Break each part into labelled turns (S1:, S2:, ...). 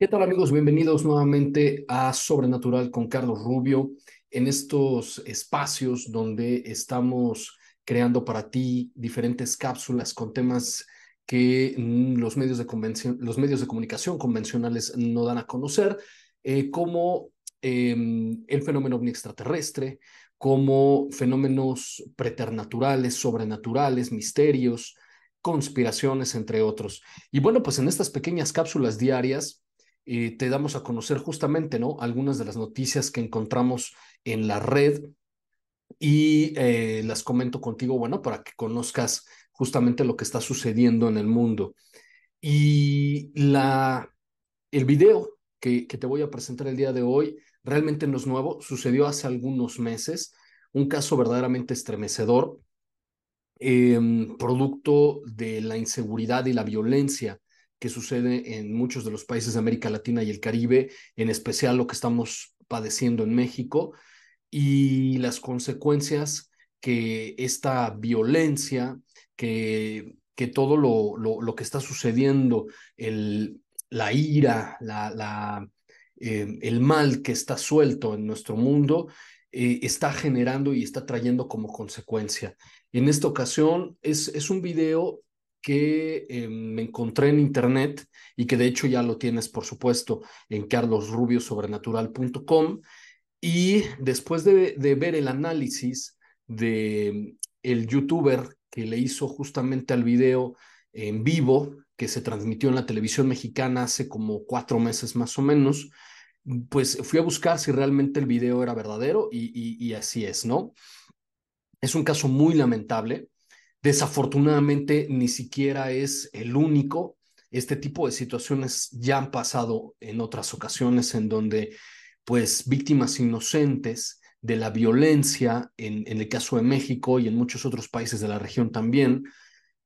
S1: ¿Qué tal amigos? Bienvenidos nuevamente a Sobrenatural con Carlos Rubio, en estos espacios donde estamos creando para ti diferentes cápsulas con temas que los medios de, convención, los medios de comunicación convencionales no dan a conocer, eh, como eh, el fenómeno extraterrestre, como fenómenos preternaturales, sobrenaturales, misterios, conspiraciones, entre otros. Y bueno, pues en estas pequeñas cápsulas diarias, eh, te damos a conocer justamente, ¿no? Algunas de las noticias que encontramos en la red y eh, las comento contigo, bueno, para que conozcas justamente lo que está sucediendo en el mundo. Y la, el video que, que te voy a presentar el día de hoy realmente no es nuevo, sucedió hace algunos meses, un caso verdaderamente estremecedor, em, producto de la inseguridad y la violencia que sucede en muchos de los países de América Latina y el Caribe, en especial lo que estamos padeciendo en México, y las consecuencias que esta violencia, que, que todo lo, lo, lo que está sucediendo, el, la ira, la, la, eh, el mal que está suelto en nuestro mundo, eh, está generando y está trayendo como consecuencia. En esta ocasión es, es un video que eh, me encontré en internet y que de hecho ya lo tienes, por supuesto, en carlosrubiosobrenatural.com. Y después de, ver el análisis de el youtuber que le hizo justamente al video en vivo, que se transmitió en la televisión mexicana hace como cuatro meses más o menos, pues fui a buscar si realmente el video era verdadero y así es, ¿no? Es un caso muy lamentable Desafortunadamente, ni siquiera es el único. Este tipo de situaciones ya han pasado en otras ocasiones en donde, pues, víctimas inocentes de la violencia, en, el caso de México y en muchos otros países de la región también,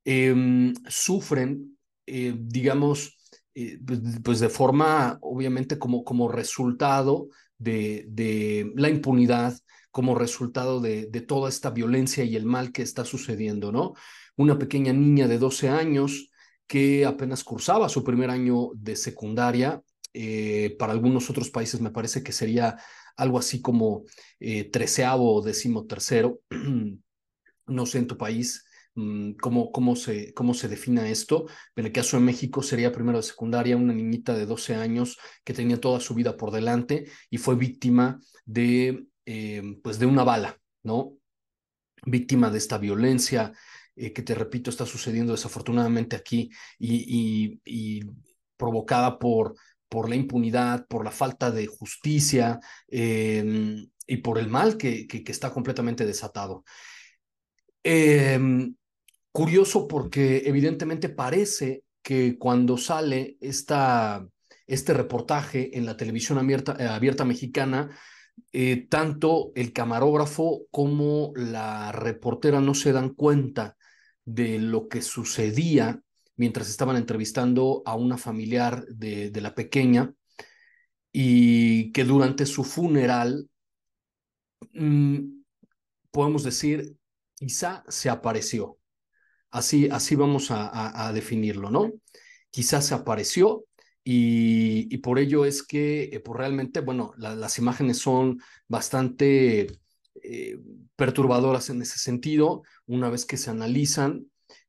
S1: eh, sufren, eh, digamos, eh, pues, pues, de forma, obviamente, como, como resultado de, de la impunidad, como resultado de, toda esta violencia y el mal que está sucediendo, ¿no? Una pequeña niña de 12 años que apenas cursaba su primer año de secundaria, eh, para algunos otros países me parece que sería algo así como eh, treceavo o decimotercero, no sé en tu país, mm, Cómo, cómo, se, cómo se defina esto. En el caso de México sería primero de secundaria, una niñita de 12 años que tenía toda su vida por delante y fue víctima de eh, pues de una bala, ¿no? Víctima de esta violencia eh, que te repito está sucediendo desafortunadamente aquí y, provocada por, por la impunidad, por la falta de justicia eh, y por el mal que, que, que está completamente desatado. Eh, curioso porque evidentemente parece que cuando sale esta, este reportaje en la televisión abierta, abierta mexicana, eh, tanto el camarógrafo como la reportera no se dan cuenta de lo que sucedía mientras estaban entrevistando a una familiar de, la pequeña y que durante su funeral, mmm, podemos decir, quizá se apareció. Así, así vamos a, a definirlo, ¿no? Quizá se apareció y, por ello es que eh, pues realmente, bueno, las imágenes son bastante eh, perturbadoras en ese sentido, una vez que se analizan.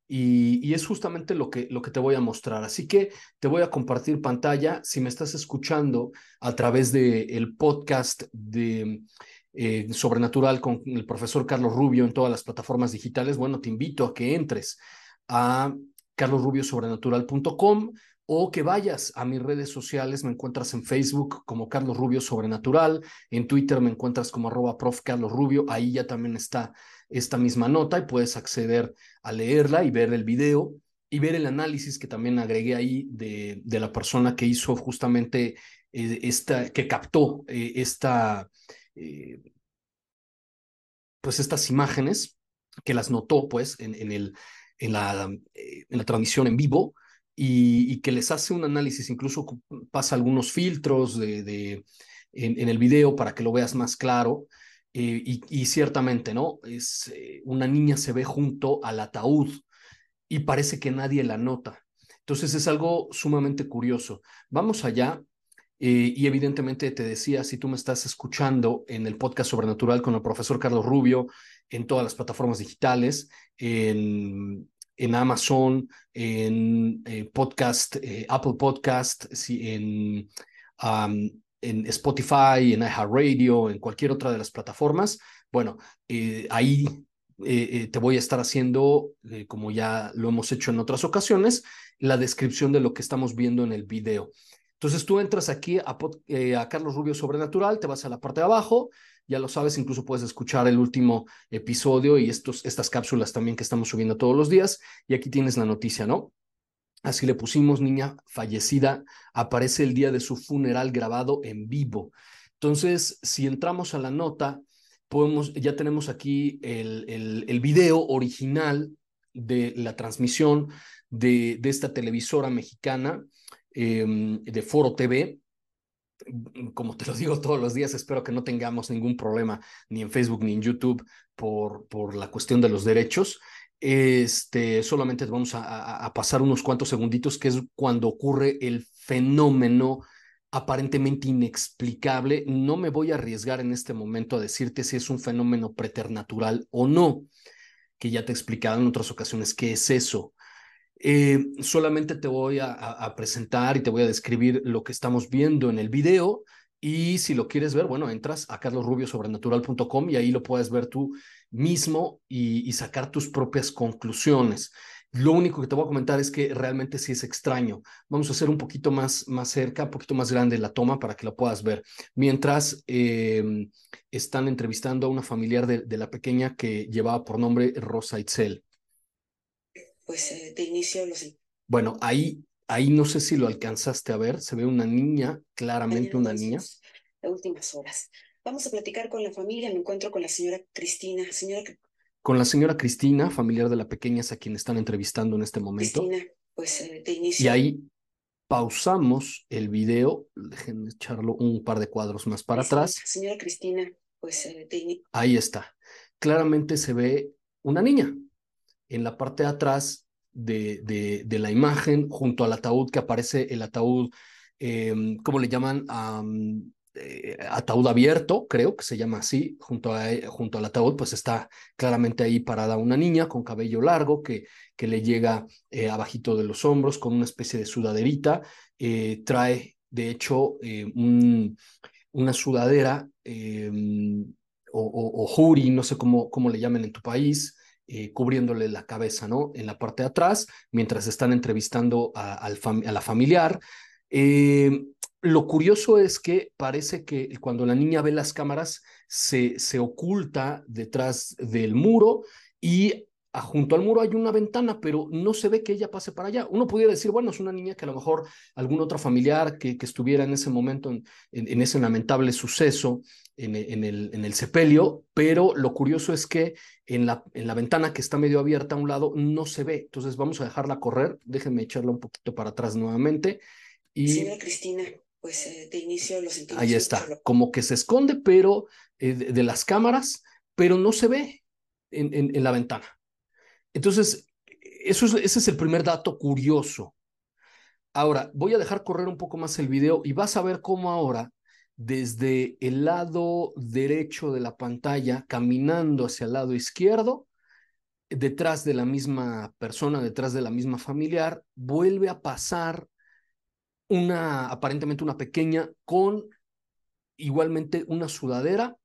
S1: Y, es justamente lo que, lo que te voy a mostrar. Así que te voy a compartir pantalla. Si me estás escuchando a través del el podcast de eh, Sobrenatural con el profesor Carlos Rubio en todas las plataformas digitales, bueno, te invito a que entres a carlosrubiosobrenatural.com o que vayas a mis redes sociales, me encuentras en Facebook como Carlos Rubio Sobrenatural, en Twitter me encuentras como arroba prof Carlos Rubio, ahí ya también está esta misma nota y puedes acceder a leerla y ver el video y ver el análisis que también agregué ahí de, de la persona que hizo justamente eh, esta, que captó eh, esta, eh, pues estas imágenes, que las notó pues en, en, el, en, la, en la transmisión en vivo y, que les hace un análisis, incluso pasa algunos filtros de, en, el video para que lo veas más claro. Eh, y, ciertamente, ¿no? Es, eh, una niña se ve junto al ataúd y parece que nadie la nota. Entonces es algo sumamente curioso. Vamos allá. Eh, y evidentemente te decía, si tú me estás escuchando en el podcast Sobrenatural con el profesor Carlos Rubio, en todas las plataformas digitales, en en Amazon, en eh, podcast, eh, Apple Podcast, en, en Spotify, en iHeartRadio, en cualquier otra de las plataformas. Bueno, eh, ahí te voy a estar haciendo, como ya lo hemos hecho en otras ocasiones, la descripción de lo que estamos viendo en el video. Entonces tú entras aquí a, a Carlos Rubio Sobrenatural, te vas a la parte de abajo, ya lo sabes, incluso puedes escuchar el último episodio y estos, estas cápsulas también que estamos subiendo todos los días. Y aquí tienes la noticia, ¿no? Así le pusimos, niña fallecida, aparece el día de su funeral grabado en vivo. Entonces, si entramos a la nota, podemos, ya tenemos aquí el, el, el video original de la transmisión de, de esta televisora mexicana em, de Foro TV, como te lo digo todos los días, espero que no tengamos ningún problema ni en Facebook ni en YouTube por, por la cuestión de los derechos. Este, solamente vamos a, a, pasar unos cuantos segunditos, que es cuando ocurre el fenómeno aparentemente inexplicable. No me voy a arriesgar en este momento a decirte si es un fenómeno preternatural o no, que ya te he explicado en otras ocasiones qué es eso. Eh, solamente te voy a, presentar y te voy a describir lo que estamos viendo en el video. Y si lo quieres ver, bueno, entras a carlosrubiosobrenatural.com y ahí lo puedes ver tú mismo y, sacar tus propias conclusiones. Lo único que te voy a comentar es que realmente sí es extraño. Vamos a hacer un poquito más, más cerca, un poquito más grande la toma para que lo puedas ver. Mientras em, están entrevistando a una familiar de, de, la pequeña que llevaba por nombre Rosa Itzel
S2: pues eh, de inicio los...
S1: Bueno, ahí, ahí no sé si lo alcanzaste a ver, se ve una niña, claramente una niña.
S2: Las últimas horas. Vamos a platicar con la familia, me encuentro con la señora Cristina. Señora...
S1: Con la señora Cristina, familiar de la pequeña, es a quien están entrevistando en este momento.
S2: Cristina, pues eh, de inicio...
S1: Y ahí pausamos el video, déjenme echarlo un par de cuadros más para atrás.
S2: Señora Cristina, pues eh, de
S1: Ahí está. Claramente se ve una niña, en la parte de atrás de, de, la imagen, junto al ataúd que aparece el ataúd, eh, ¿cómo le llaman? Eh, ataúd abierto, creo que se llama así, junto, a, junto al ataúd, pues está claramente ahí parada una niña con cabello largo que, que le llega eh, abajito de los hombros con una especie de sudaderita. Eh, trae, de hecho, un, una sudadera o, o, o, juri, no sé cómo, cómo le llaman en tu país, eh, cubriéndole la cabeza, ¿no? En la parte de atrás, mientras están entrevistando a, la familiar. Eh, lo curioso es que parece que cuando la niña ve las cámaras, se, se oculta detrás del muro y junto al muro hay una ventana, pero no se ve que ella pase para allá. Uno pudiera decir, bueno, es una niña que a lo mejor algún otro familiar que, que estuviera en ese momento, en, en, ese lamentable suceso, en, en, el, en el sepelio, pero lo curioso es que en la, en la ventana que está medio abierta a un lado no se ve. Entonces vamos a dejarla correr. Déjenme echarla un poquito para atrás nuevamente. Y...
S2: Señora Cristina, pues eh, de inicio lo sentimos.
S1: Ahí está, como que se esconde, pero eh, de, de, las cámaras, pero no se ve en, en, en la ventana. Entonces, eso es, ese es el primer dato curioso. Ahora, voy a dejar correr un poco más el video y vas a ver cómo ahora, desde el lado derecho de la pantalla, caminando hacia el lado izquierdo, detrás de la misma persona, detrás de la misma familiar, vuelve a pasar una, aparentemente una pequeña, con igualmente una sudadera,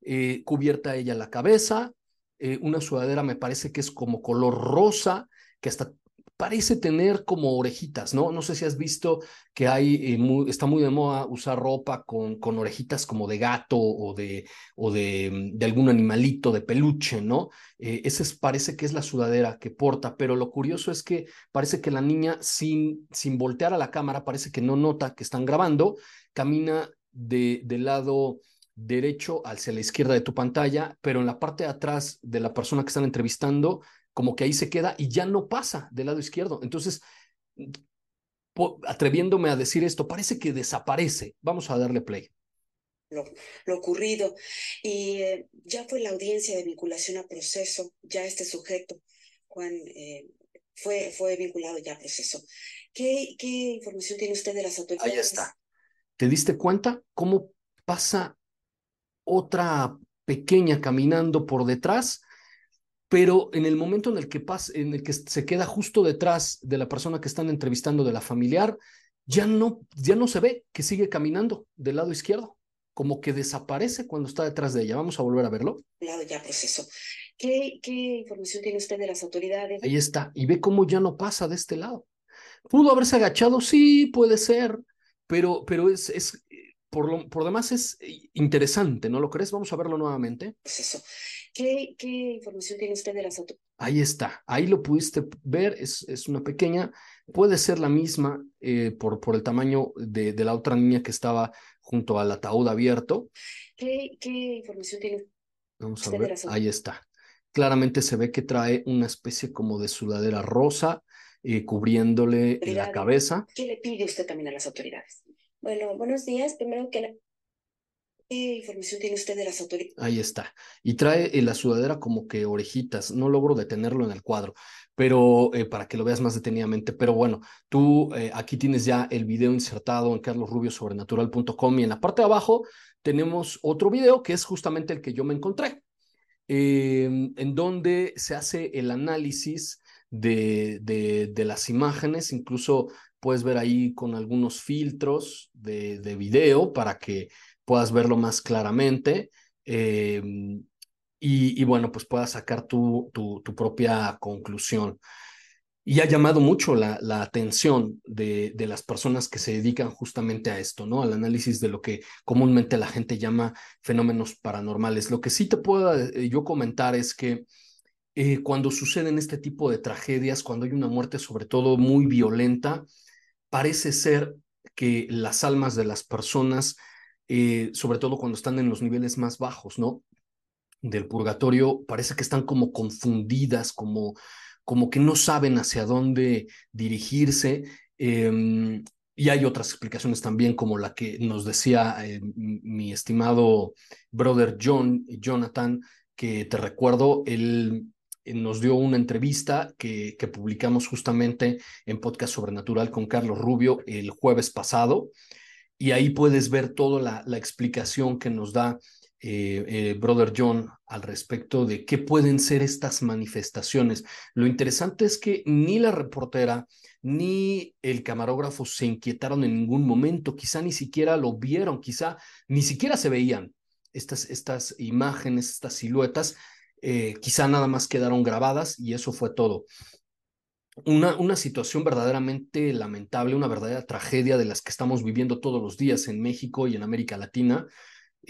S1: eh, cubierta ella la cabeza, eh, una sudadera me parece que es como color rosa, que hasta parece tener como orejitas, ¿no? No sé si has visto que hay, eh, está muy de moda usar ropa con, con orejitas como de gato o de, o de, mm, de algún animalito de peluche, ¿no? Eh, ese parece que es la sudadera que porta, pero lo curioso es que parece que la niña sin, sin voltear a la cámara, parece que no nota que están grabando, camina de, del lado derecho hacia la izquierda de tu pantalla, pero en la parte de atrás de la persona que están entrevistando como que ahí se queda y ya no pasa del lado izquierdo. Entonces, atreviéndome a decir esto, parece que desaparece. Vamos a darle play.
S2: Lo, ocurrido. Y eh, ya fue la audiencia de vinculación a proceso, ya este sujeto, Juan, eh, fue, fue vinculado ya a proceso. ¿Qué, ¿Qué información tiene usted de las autoridades?
S1: Ahí está. ¿Te diste cuenta cómo pasa otra pequeña caminando por detrás? pero en el momento en el que pasa, en el que se queda justo detrás de la persona que están entrevistando de la familiar, ya no, ya no se ve que sigue caminando del lado izquierdo, como que desaparece cuando está detrás de ella. Vamos a volver a verlo.
S2: Lado ya proceso. ¿Qué, ¿Qué información tiene usted de las autoridades?
S1: Ahí está, y ve cómo ya no pasa de este lado. ¿Pudo haberse agachado? Sí, puede ser, pero, pero es, es por, lo, por demás es interesante, ¿no lo crees? Vamos a verlo nuevamente.
S2: Proceso. ¿Qué, información tiene usted de las autoridades?
S1: Ahí está, ahí lo pudiste ver, es, es una pequeña, puede ser la misma eh, por, por el tamaño de, de, la otra niña que estaba junto al ataúd abierto.
S2: ¿Qué, qué información tiene
S1: Vamos a ver, ahí está. Claramente se ve que trae una especie como de sudadera rosa eh, cubriéndole la cabeza.
S2: ¿Qué le pide usted también a las autoridades? Bueno, buenos días. Primero que la ¿Qué información tiene usted de las autoridades?
S1: Ahí está. Y trae la sudadera como que orejitas. No logro detenerlo en el cuadro, pero eh, para que lo veas más detenidamente. Pero bueno, tú eh, aquí tienes ya el video insertado en carlosrubiosobrenatural.com y en la parte de abajo tenemos otro video que es justamente el que yo me encontré, em, en donde se hace el análisis de, de, de las imágenes, incluso puedes ver ahí con algunos filtros de, de video para que puedas verlo más claramente eh, y, bueno, pues puedas sacar tu, tu, propia conclusión. Y ha llamado mucho la, la atención de, de, las personas que se dedican justamente a esto, ¿no? Al análisis de lo que comúnmente la gente llama fenómenos paranormales. Lo que sí te puedo eh, yo comentar es que eh, cuando suceden este tipo de tragedias, cuando hay una muerte sobre todo muy violenta, parece ser que las almas de las personas eh, sobre todo cuando están en los niveles más bajos, ¿no? Del purgatorio, parece que están como confundidas, como, como que no saben hacia dónde dirigirse. Em, y hay otras explicaciones también, como la que nos decía eh, mi estimado brother John, Jonathan, que te recuerdo, él nos dio una entrevista que, publicamos justamente en Podcast Sobrenatural con Carlos Rubio el jueves pasado y ahí puedes ver toda la, la explicación que nos da eh, eh, Brother John al respecto de qué pueden ser estas manifestaciones. Lo interesante es que ni la reportera ni el camarógrafo se inquietaron en ningún momento, quizá ni siquiera lo vieron, quizá ni siquiera se veían estas, estas imágenes, estas siluetas, eh, quizá nada más quedaron grabadas y eso fue todo. Una, una situación verdaderamente lamentable, una verdadera tragedia de las que estamos viviendo todos los días en México y en América Latina,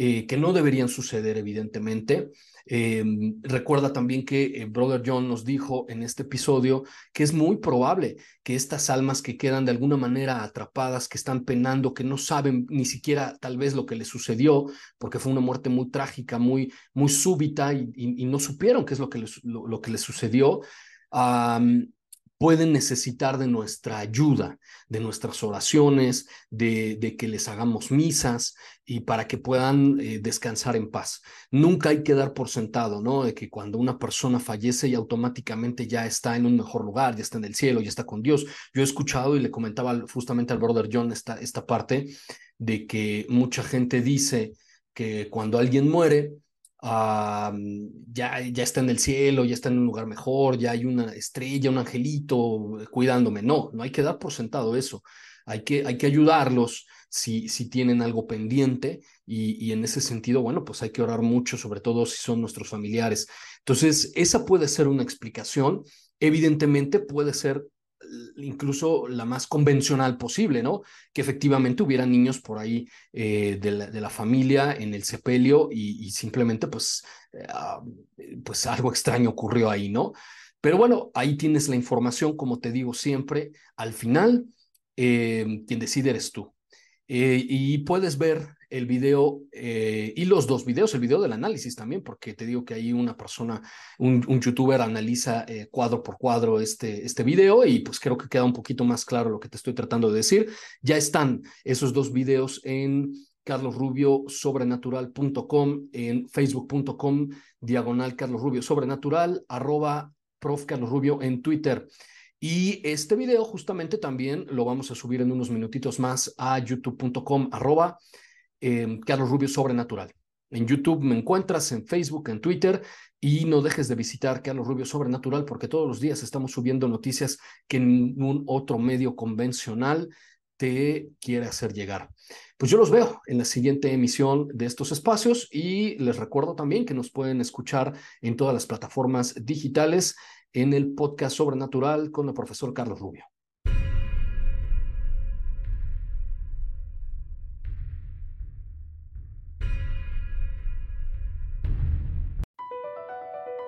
S1: eh, que no deberían suceder, evidentemente. Eh, recuerda también que eh, Brother John nos dijo en este episodio que es muy probable que estas almas que quedan de alguna manera atrapadas, que están penando, que no saben ni siquiera tal vez lo que les sucedió, porque fue una muerte muy trágica, muy, muy súbita y, no supieron qué es lo que les, lo que les sucedió pueden necesitar de nuestra ayuda, de nuestras oraciones, de, que les hagamos misas y para que puedan eh, descansar en paz. Nunca hay que dar por sentado, ¿no? De que cuando una persona fallece y automáticamente ya está en un mejor lugar, ya está en el cielo, ya está con Dios. Yo he escuchado y le comentaba justamente al brother John esta, esta parte de que mucha gente dice que cuando alguien muere, ya, ya está en el cielo, ya está en un lugar mejor, ya hay una estrella, un angelito cuidándome. No, no hay que dar por sentado eso. Hay que, hay que ayudarlos si, si tienen algo pendiente y, y en ese sentido, bueno, pues hay que orar mucho, sobre todo si son nuestros familiares. Entonces, esa puede ser una explicación. Evidentemente puede ser incluso la más convencional posible, ¿no? Que efectivamente hubiera niños por ahí eh, de, la, familia en el sepelio y, simplemente pues, eh, ah, pues algo extraño ocurrió ahí, ¿no? Pero bueno, ahí tienes la información, como te digo siempre, al final, eh, quien decide eres tú. y puedes ver el video eh, y los dos videos, el video del análisis también, porque te digo que ahí una persona, un, youtuber analiza eh, cuadro por cuadro este, este video y pues creo que queda un poquito más claro lo que te estoy tratando de decir. Ya están esos dos videos en carlosrubiosobrenatural.com, en facebook.com, diagonal Carlos arroba prof Carlos Rubio en Twitter. Y este video justamente también lo vamos a subir en unos minutitos más a youtube.com, arroba Em, Carlos Rubio Sobrenatural. En YouTube me encuentras, en Facebook, en Twitter y no dejes de visitar Carlos Rubio Sobrenatural porque todos los días estamos subiendo noticias que ningún otro medio convencional te quiere hacer llegar. Pues yo los veo en la siguiente emisión de estos espacios y les recuerdo también que nos pueden escuchar en todas las plataformas digitales en el podcast Sobrenatural con el profesor Carlos Rubio.